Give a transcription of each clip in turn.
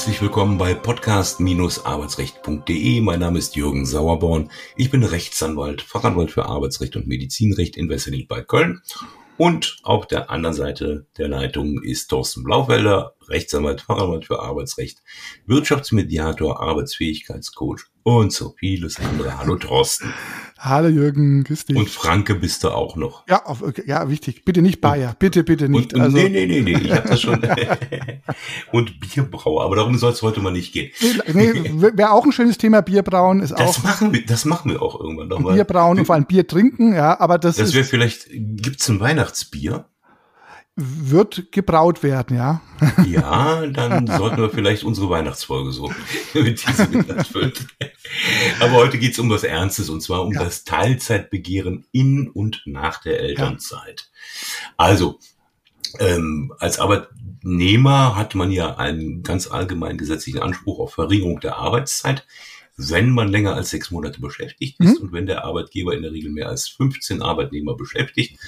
Herzlich willkommen bei podcast-arbeitsrecht.de. Mein Name ist Jürgen Sauerborn. Ich bin Rechtsanwalt, Fachanwalt für Arbeitsrecht und Medizinrecht in Wesseling bei Köln. Und auf der anderen Seite der Leitung ist Thorsten Blaufelder, Rechtsanwalt, Fachanwalt für Arbeitsrecht, Wirtschaftsmediator, Arbeitsfähigkeitscoach und so vieles andere. Hallo Thorsten. Hallo Jürgen, grüß dich. Und Franke bist du auch noch. Ja, auf, ja, wichtig. Bitte nicht Bayer, bitte, bitte nicht. Und, also, nee, nee, nee, nee, ich habe das schon. und Bierbrauer, aber darum soll es heute mal nicht gehen. Nee, wäre auch ein schönes Thema, Bierbrauen ist das auch. Machen wir, das machen wir auch irgendwann nochmal. Bierbrauen und vor allem Bier trinken, ja, aber das, das wäre vielleicht, gibt's ein Weihnachtsbier? Wird gebraut werden, ja. Ja, dann sollten wir vielleicht unsere Weihnachtsfolge so mit diesem füllen. Aber heute geht's um was Ernstes und zwar um ja. das Teilzeitbegehren in und nach der Elternzeit. Ja. Also, ähm, als Arbeitnehmer hat man ja einen ganz allgemeinen gesetzlichen Anspruch auf Verringerung der Arbeitszeit, wenn man länger als sechs Monate beschäftigt ist mhm. und wenn der Arbeitgeber in der Regel mehr als 15 Arbeitnehmer beschäftigt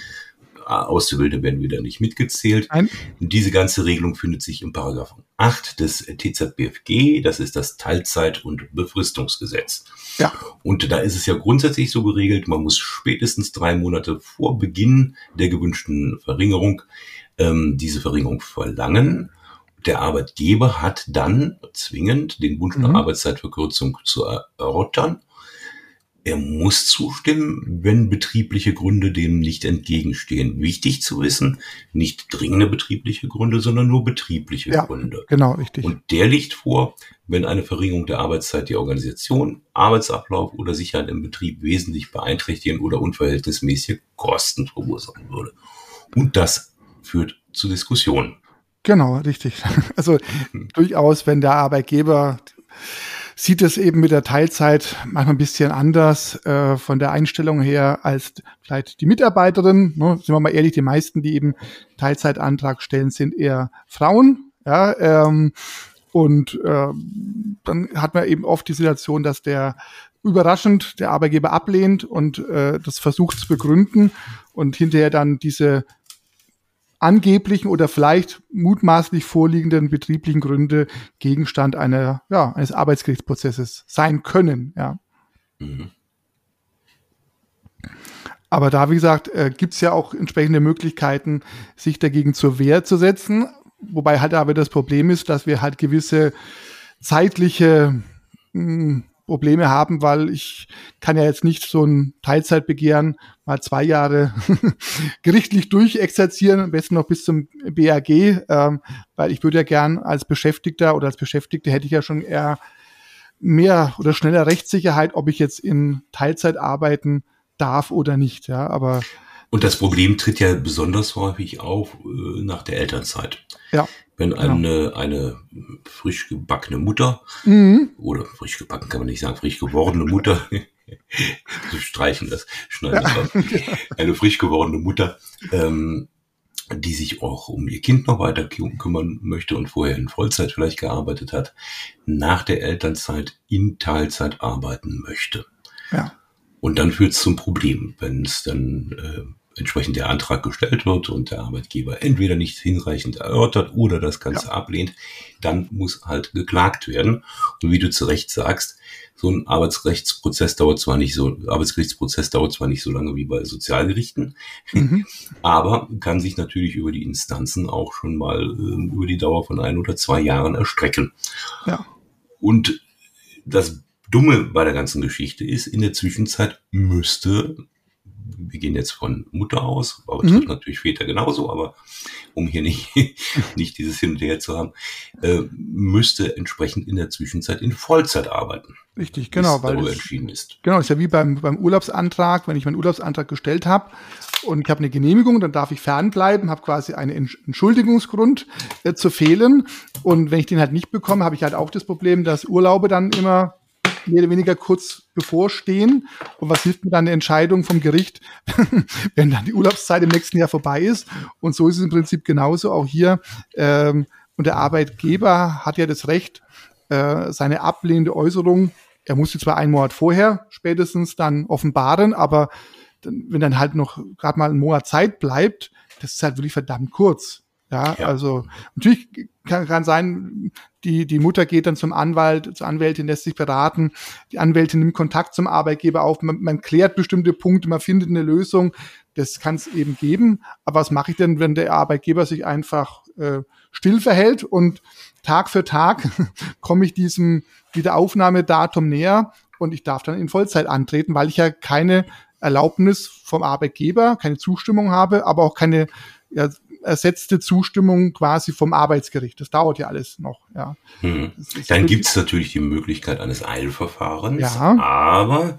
Auszubildende werden wieder nicht mitgezählt. Nein. Diese ganze Regelung findet sich im Paragraphen 8 des TZBFG, das ist das Teilzeit- und Befristungsgesetz. Ja. Und da ist es ja grundsätzlich so geregelt, man muss spätestens drei Monate vor Beginn der gewünschten Verringerung ähm, diese Verringerung verlangen. Der Arbeitgeber hat dann zwingend den Wunsch nach mhm. Arbeitszeitverkürzung zu erörtern er muss zustimmen, wenn betriebliche Gründe dem nicht entgegenstehen. Wichtig zu wissen, nicht dringende betriebliche Gründe, sondern nur betriebliche ja, Gründe. Genau, richtig. Und der liegt vor, wenn eine Verringerung der Arbeitszeit die Organisation, Arbeitsablauf oder Sicherheit im Betrieb wesentlich beeinträchtigen oder unverhältnismäßige Kosten verursachen würde. Und das führt zu Diskussionen. Genau, richtig. Also durchaus, wenn der Arbeitgeber sieht es eben mit der Teilzeit manchmal ein bisschen anders äh, von der Einstellung her als vielleicht die Mitarbeiterin. Ne? Sind wir mal ehrlich, die meisten, die eben Teilzeitantrag stellen, sind eher Frauen. Ja, ähm, und äh, dann hat man eben oft die Situation, dass der überraschend der Arbeitgeber ablehnt und äh, das versucht zu begründen und hinterher dann diese angeblichen oder vielleicht mutmaßlich vorliegenden betrieblichen Gründe Gegenstand einer, ja, eines Arbeitsgerichtsprozesses sein können. Ja. Mhm. Aber da, wie gesagt, äh, gibt es ja auch entsprechende Möglichkeiten, sich dagegen zur Wehr zu setzen. Wobei halt aber das Problem ist, dass wir halt gewisse zeitliche mh, hm, Probleme haben, weil ich kann ja jetzt nicht so ein Teilzeitbegehren mal zwei Jahre gerichtlich durchexerzieren, am besten noch bis zum BAG, ähm, weil ich würde ja gern als Beschäftigter oder als Beschäftigte hätte ich ja schon eher mehr oder schneller Rechtssicherheit, ob ich jetzt in Teilzeit arbeiten darf oder nicht, ja, aber und das Problem tritt ja besonders häufig auf äh, nach der Elternzeit. Ja. Wenn eine, eine frisch gebackene Mutter, mhm. oder frisch gebacken kann man nicht sagen, frisch gewordene Mutter, so streichen das, schneiden ja. das eine frisch gewordene Mutter, ähm, die sich auch um ihr Kind noch weiter kümmern möchte und vorher in Vollzeit vielleicht gearbeitet hat, nach der Elternzeit in Teilzeit arbeiten möchte. Ja. Und dann führt es zum Problem, wenn es dann äh, entsprechend der Antrag gestellt wird und der Arbeitgeber entweder nicht hinreichend erörtert oder das Ganze ja. ablehnt, dann muss halt geklagt werden. Und wie du zu Recht sagst, so ein Arbeitsrechtsprozess dauert zwar nicht so, Arbeitsgerichtsprozess dauert zwar nicht so lange wie bei Sozialgerichten, mhm. aber kann sich natürlich über die Instanzen auch schon mal äh, über die Dauer von ein oder zwei Jahren erstrecken. Ja. Und das Dumme bei der ganzen Geschichte ist, in der Zwischenzeit müsste wir gehen jetzt von Mutter aus, aber mhm. natürlich Väter genauso, aber um hier nicht, nicht dieses Hin und Her zu haben, äh, müsste entsprechend in der Zwischenzeit in Vollzeit arbeiten. Richtig, genau, weil darüber entschieden ist. Genau, ist ja wie beim, beim Urlaubsantrag, wenn ich meinen Urlaubsantrag gestellt habe und ich habe eine Genehmigung, dann darf ich fernbleiben, habe quasi einen Entschuldigungsgrund äh, zu fehlen. Und wenn ich den halt nicht bekomme, habe ich halt auch das Problem, dass Urlaube dann immer mehr oder weniger kurz bevorstehen. Und was hilft mir dann eine Entscheidung vom Gericht, wenn dann die Urlaubszeit im nächsten Jahr vorbei ist? Und so ist es im Prinzip genauso auch hier. Ähm, und der Arbeitgeber hat ja das Recht, äh, seine ablehnende Äußerung, er muss sie zwar einen Monat vorher spätestens dann offenbaren, aber dann, wenn dann halt noch gerade mal ein Monat Zeit bleibt, das ist halt wirklich verdammt kurz. Ja, ja. also natürlich kann, kann sein, die, die Mutter geht dann zum Anwalt, zur Anwältin, lässt sich beraten, die Anwältin nimmt Kontakt zum Arbeitgeber auf, man, man klärt bestimmte Punkte, man findet eine Lösung, das kann es eben geben. Aber was mache ich denn, wenn der Arbeitgeber sich einfach äh, still verhält und Tag für Tag komme ich diesem Wiederaufnahmedatum näher und ich darf dann in Vollzeit antreten, weil ich ja keine Erlaubnis vom Arbeitgeber, keine Zustimmung habe, aber auch keine ersetzte Zustimmung quasi vom Arbeitsgericht. Das dauert ja alles noch. Ja. Hm. Dann gibt es natürlich die Möglichkeit eines Eilverfahrens, ja. aber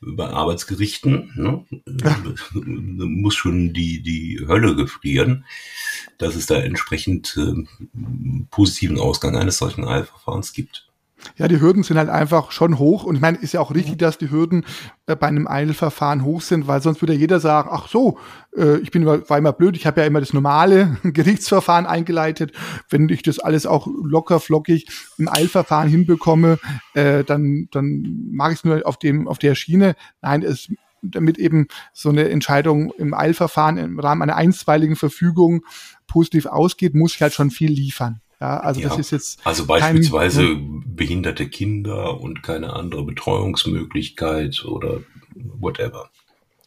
bei Arbeitsgerichten ne, ja. muss schon die, die Hölle gefrieren, dass es da entsprechend äh, positiven Ausgang eines solchen Eilverfahrens gibt. Ja, die Hürden sind halt einfach schon hoch. Und ich meine, ist ja auch richtig, dass die Hürden äh, bei einem Eilverfahren hoch sind, weil sonst würde ja jeder sagen, ach so, äh, ich bin immer, war immer blöd, ich habe ja immer das normale Gerichtsverfahren eingeleitet. Wenn ich das alles auch locker, flockig im Eilverfahren hinbekomme, äh, dann, dann mache ich es nur auf, dem, auf der Schiene. Nein, es damit eben so eine Entscheidung im Eilverfahren im Rahmen einer einstweiligen Verfügung positiv ausgeht, muss ich halt schon viel liefern. Ja, also ja, das ist jetzt. Also beispielsweise kein, behinderte Kinder und keine andere Betreuungsmöglichkeit oder whatever.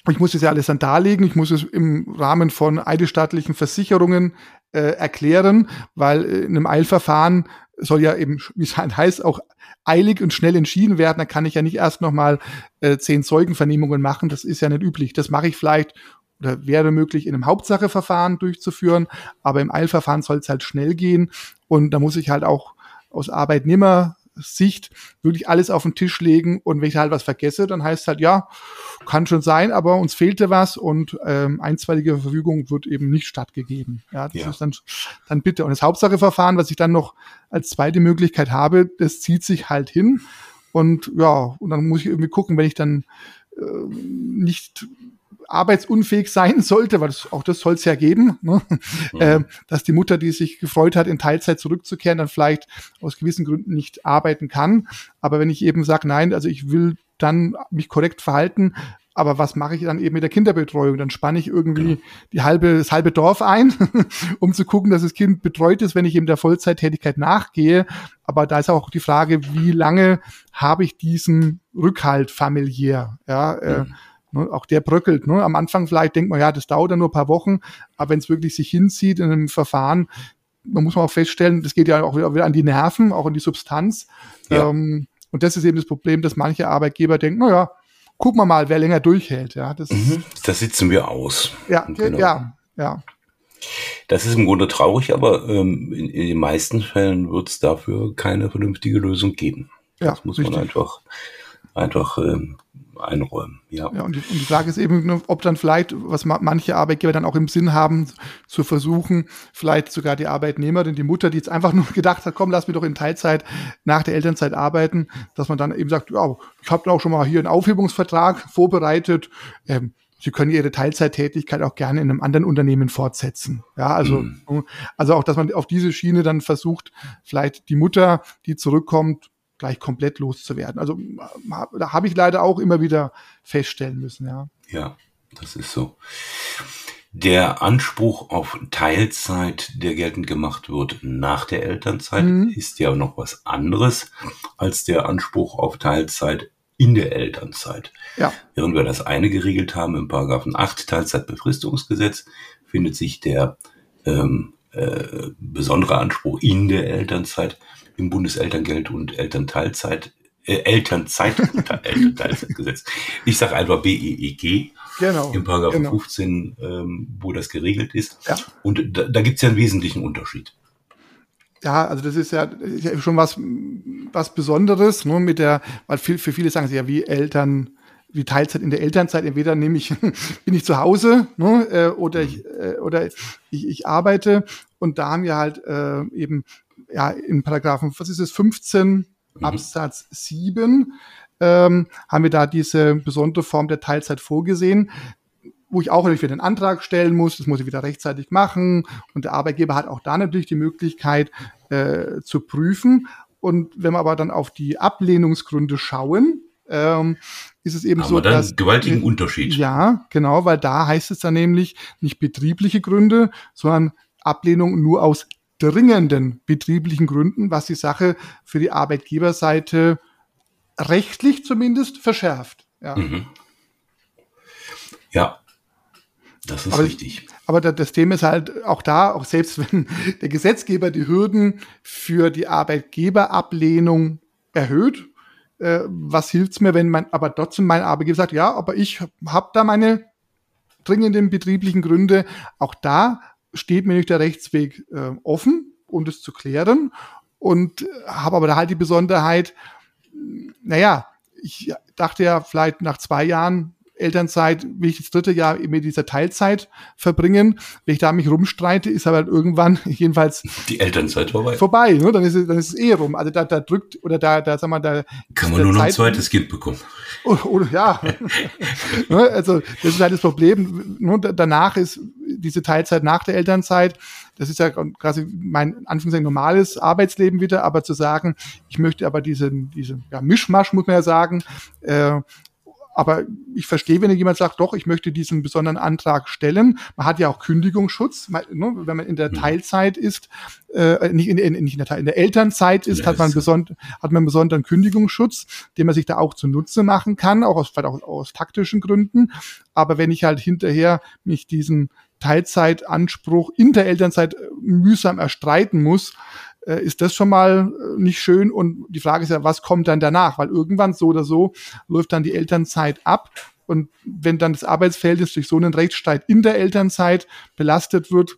Ich muss das ja alles dann darlegen. Ich muss es im Rahmen von eidesstattlichen Versicherungen äh, erklären, weil äh, in einem Eilverfahren soll ja eben, wie es halt heißt, auch eilig und schnell entschieden werden. Da kann ich ja nicht erst nochmal äh, zehn Zeugenvernehmungen machen. Das ist ja nicht üblich. Das mache ich vielleicht oder wäre möglich in einem Hauptsacheverfahren durchzuführen, aber im Eilverfahren soll es halt schnell gehen und da muss ich halt auch aus Arbeitnehmersicht wirklich alles auf den Tisch legen und wenn ich halt was vergesse, dann heißt es halt, ja, kann schon sein, aber uns fehlte was und ähm, einstweilige Verfügung wird eben nicht stattgegeben. Ja, das ja. ist dann, dann bitte. Und das Hauptsacheverfahren, was ich dann noch als zweite Möglichkeit habe, das zieht sich halt hin. Und ja, und dann muss ich irgendwie gucken, wenn ich dann äh, nicht arbeitsunfähig sein sollte, weil das, auch das soll es ja geben, ne? mhm. äh, dass die Mutter, die sich gefreut hat, in Teilzeit zurückzukehren, dann vielleicht aus gewissen Gründen nicht arbeiten kann. Aber wenn ich eben sage, nein, also ich will dann mich korrekt verhalten, aber was mache ich dann eben mit der Kinderbetreuung? Dann spanne ich irgendwie die halbe, das halbe Dorf ein, um zu gucken, dass das Kind betreut ist, wenn ich eben der Vollzeittätigkeit nachgehe. Aber da ist auch die Frage, wie lange habe ich diesen Rückhalt familiär? Ja, äh, mhm. Ne, auch der bröckelt. Ne? Am Anfang vielleicht denkt man, ja, das dauert ja nur ein paar Wochen, aber wenn es wirklich sich hinzieht in einem Verfahren, man muss man auch feststellen, das geht ja auch wieder, wieder an die Nerven, auch an die Substanz. Ja. Ähm, und das ist eben das Problem, dass manche Arbeitgeber denken, naja, gucken wir mal, wer länger durchhält. Ja, das, mhm, das sitzen wir aus. Ja, genau. ja, ja. Das ist im Grunde traurig, aber ähm, in, in, den meisten Fällen wird es dafür keine vernünftige Lösung geben. Ja, das muss richtig. man einfach, einfach ähm, einräumen. Ja. ja und, die, und die Frage ist eben, ob dann vielleicht, was manche Arbeitgeber dann auch im Sinn haben, zu versuchen, vielleicht sogar die Arbeitnehmerin, die Mutter, die jetzt einfach nur gedacht hat, komm, lass mich doch in Teilzeit nach der Elternzeit arbeiten, dass man dann eben sagt, ja, ich habe auch schon mal hier einen Aufhebungsvertrag vorbereitet. Ähm, Sie können Ihre Teilzeittätigkeit auch gerne in einem anderen Unternehmen fortsetzen. Ja, also, mhm. also auch, dass man auf diese Schiene dann versucht, vielleicht die Mutter, die zurückkommt, gleich komplett loszuwerden. Also da habe ich leider auch immer wieder feststellen müssen, ja. Ja, das ist so. Der Anspruch auf Teilzeit, der geltend gemacht wird nach der Elternzeit, mhm. ist ja noch was anderes als der Anspruch auf Teilzeit in der Elternzeit. Ja. Während wir das eine geregelt haben im Paragraphen 8 Teilzeitbefristungsgesetz, findet sich der ähm, äh, besondere Anspruch in der Elternzeit im Bundeselterngeld und Elternteilzeit, äh, Elternzeit, Elternteilzeitgesetz. Ich sage einfach BEEG. Genau. Im Paragraph genau. 15, ähm, wo das geregelt ist. Ja. Und da, da gibt es ja einen wesentlichen Unterschied. Ja, also das ist ja, ist ja schon was, was Besonderes, ne, mit der, weil viel, für viele sagen sie ja, wie Eltern, wie Teilzeit in der Elternzeit, entweder nehme ich, bin ich zu Hause, ne, äh, oder ich, äh, oder ich, ich arbeite. Und da haben wir halt äh, eben ja, in Paragraphen, was ist es, 15 mhm. Absatz 7, ähm, haben wir da diese besondere Form der Teilzeit vorgesehen, wo ich auch natürlich wieder einen Antrag stellen muss, das muss ich wieder rechtzeitig machen und der Arbeitgeber hat auch da natürlich die Möglichkeit äh, zu prüfen. Und wenn wir aber dann auf die Ablehnungsgründe schauen, ähm, ist es eben Aber so, dann dass gewaltigen Unterschied. Ja, genau, weil da heißt es dann nämlich nicht betriebliche Gründe, sondern Ablehnung nur aus dringenden betrieblichen Gründen, was die Sache für die Arbeitgeberseite rechtlich zumindest verschärft. Ja. Mhm. Ja, das ist aber, richtig. Aber das Thema ist halt auch da, auch selbst wenn der Gesetzgeber die Hürden für die Arbeitgeberablehnung erhöht, äh, was hilft's mir, wenn mein, aber trotzdem mein Arbeitgeber sagt, ja, aber ich habe da meine dringenden betrieblichen Gründe. Auch da steht mir nicht der Rechtsweg äh, offen, um das zu klären. Und habe aber da halt die Besonderheit, naja, ich dachte ja vielleicht nach zwei Jahren Elternzeit will ich das dritte Jahr mit dieser Teilzeit verbringen. Wenn ich da mich rumstreite, ist aber irgendwann jedenfalls die Elternzeit vorbei. Vorbei, ne? dann ist es, dann ist es eh rum. Also da, da drückt oder da, da sag mal, da kann man nur noch ein zweites Kind bekommen. Oder, oder ja, ne? also das ist halt das Problem. Ne? Danach ist diese Teilzeit nach der Elternzeit. Das ist ja quasi mein Anführungszeichen normales Arbeitsleben wieder, aber zu sagen, ich möchte aber diesen, diesen ja, Mischmasch, muss man ja sagen, äh, aber ich verstehe, wenn jemand sagt, doch, ich möchte diesen besonderen Antrag stellen. Man hat ja auch Kündigungsschutz, man, ne, wenn man in der mhm. Teilzeit ist, äh, nicht, in, in, nicht in, der, Teil, in der Elternzeit ist, ja, hat man, besond, hat man einen besonderen Kündigungsschutz, den man sich da auch zunutze machen kann, auch aus, vielleicht auch aus taktischen Gründen. Aber wenn ich halt hinterher mich diesen Teilzeitanspruch in der Elternzeit mühsam erstreiten muss, äh, ist das schon mal äh, nicht schön. Und die Frage ist ja, was kommt dann danach? Weil irgendwann so oder so läuft dann die Elternzeit ab. Und wenn dann das Arbeitsverhältnis durch so einen Rechtsstreit in der Elternzeit belastet wird,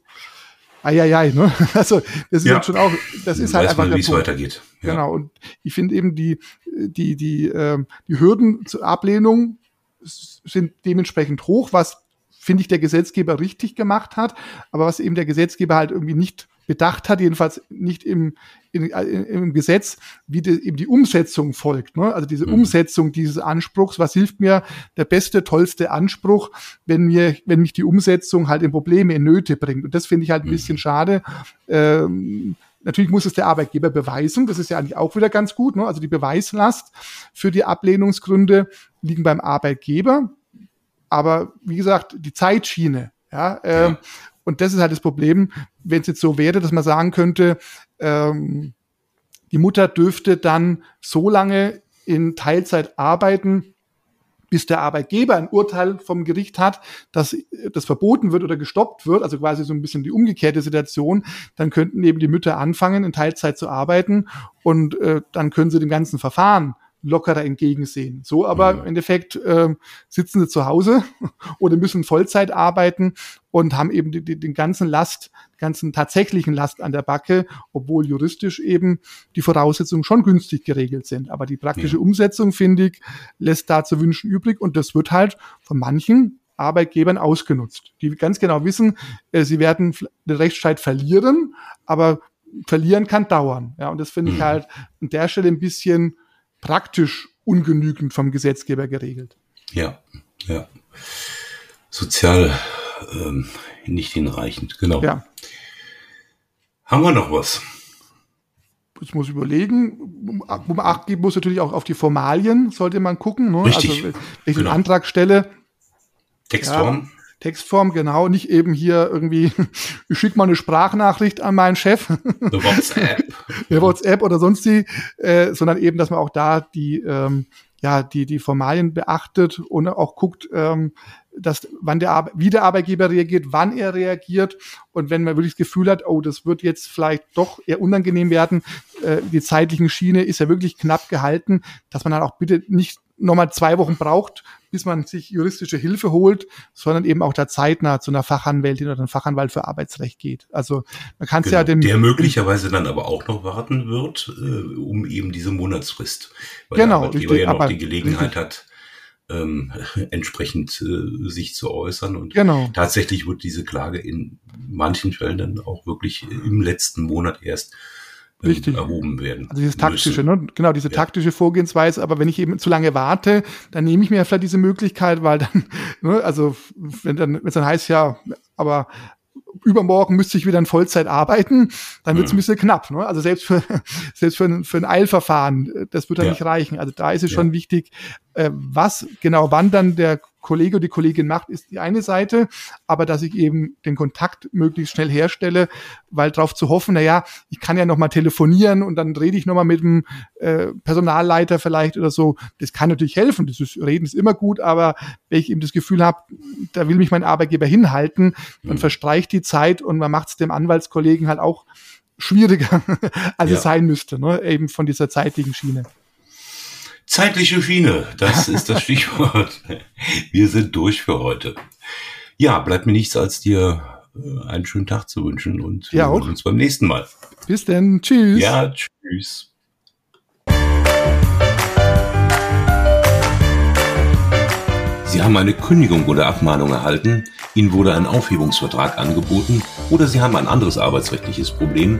Eieiei, ne? Also das ist ja. schon auch, das ist halt Weiß einfach man, wie es weitergeht. Ja. Genau. Und ich finde eben die die die äh, die Hürden zur Ablehnung sind dementsprechend hoch, was finde ich der Gesetzgeber richtig gemacht hat, aber was eben der Gesetzgeber halt irgendwie nicht bedacht hat, jedenfalls nicht im, in, im Gesetz, wie die, eben die Umsetzung folgt. Ne? Also diese mhm. Umsetzung dieses Anspruchs, was hilft mir der beste, tollste Anspruch, wenn mir, wenn mich die Umsetzung halt in Probleme, in Nöte bringt. Und das finde ich halt ein mhm. bisschen schade. Ähm, Natürlich muss es der Arbeitgeber beweisen. Das ist ja eigentlich auch wieder ganz gut. Ne? Also die Beweislast für die Ablehnungsgründe liegen beim Arbeitgeber. Aber wie gesagt, die Zeitschiene, ja, äh, ja. Und das ist halt das Problem, wenn es jetzt so wäre, dass man sagen könnte, ähm, die Mutter dürfte dann so lange in Teilzeit arbeiten, bis der Arbeitgeber ein Urteil vom Gericht hat, dass das verboten wird oder gestoppt wird, also quasi so ein bisschen die umgekehrte Situation, dann könnten eben die Mütter anfangen, in Teilzeit zu arbeiten und äh, dann können sie dem ganzen Verfahren lockerer entgegensehen. So aber mhm. im Endeffekt äh, sitzen sie zu Hause oder müssen Vollzeit arbeiten und haben eben die, die, den ganzen Last, ganzen tatsächlichen Last an der Backe, obwohl juristisch eben die Voraussetzungen schon günstig geregelt sind. Aber die praktische ja. Umsetzung, finde ich, lässt da zu wünschen übrig und das wird halt von manchen Arbeitgebern ausgenutzt, die ganz genau wissen, äh, sie werden den Rechtsstreit verlieren, aber verlieren kann dauern. Ja, und das finde ich mhm. halt an der Stelle ein bisschen praktisch ungenügend vom Gesetzgeber geregelt. Ja, ja. Sozial ähm, nicht hinreichend, genau. Ja. Haben wir noch was? Ich muss überlegen, um Acht geben muss natürlich auch auf die Formalien, sollte man gucken. Ne? Richtig. Also, wenn ich genau. einen Antrag stelle. Textform. Ja, Textform, genau, nicht eben hier irgendwie, ich schicke mal eine Sprachnachricht an meinen Chef. Eine WhatsApp. Eine WhatsApp oder sonst die, äh, sondern eben, dass man auch da die, ähm, ja, die, die Formalien beachtet und auch guckt, ähm, dass wann der Ar wie der Arbeitgeber reagiert, wann er reagiert und wenn man wirklich das Gefühl hat, oh, das wird jetzt vielleicht doch eher unangenehm werden, äh, die zeitlichen Schiene ist ja wirklich knapp gehalten, dass man dann auch bitte nicht nochmal zwei Wochen braucht, bis man sich juristische Hilfe holt, sondern eben auch da zeitnah zu einer Fachanwältin oder einem Fachanwalt für Arbeitsrecht geht. Also man kann es genau, ja dem der möglicherweise dann aber auch noch warten wird, äh, um eben diese Monatsfrist, weil genau, der Arbeitgeber ja noch die Gelegenheit richtig. hat, ähm, entsprechend äh, sich zu äußern. Und genau. tatsächlich wird diese Klage in manchen Fällen dann auch wirklich im letzten Monat erst Richtig. erhoben werden. Also dieses taktische, ne? genau, diese ja. taktische Vorgehensweise, aber wenn ich eben zu lange warte, dann nehme ich mir vielleicht diese Möglichkeit, weil dann, ne, also wenn dann, wenn es dann heißt, ja, aber übermorgen müsste ich wieder in Vollzeit arbeiten, dann wird es ein bisschen knapp. Ne? Also selbst für, selbst für, ein, für ein Eilverfahren, das wird dann ja. nicht reichen. Also da ist es ja. schon wichtig, äh, was genau wann dann der Kollege oder die Kollegin macht, ist die eine Seite, aber dass ich eben den Kontakt möglichst schnell herstelle, weil darauf zu hoffen, na ja, ich kann ja noch mal telefonieren und dann rede ich noch mal mit dem äh, Personalleiter vielleicht oder so, das kann natürlich helfen, das ist, Reden ist immer gut, aber wenn ich eben das Gefühl habe, da will mich mein Arbeitgeber hinhalten, dann mhm. verstreicht die Zeit und man macht es dem Anwaltskollegen halt auch schwieriger, als ja. es sein müsste, ne? eben von dieser zeitlichen Schiene. Zeitliche Schiene, das ist das Stichwort. Wir sind durch für heute. Ja, bleibt mir nichts, als dir äh, einen schönen Tag zu wünschen und wir ja, sehen uns beim nächsten Mal. Bis denn, tschüss. Ja, tschüss. Sie haben eine Kündigung oder Abmahnung erhalten, Ihnen wurde ein Aufhebungsvertrag angeboten oder Sie haben ein anderes arbeitsrechtliches Problem,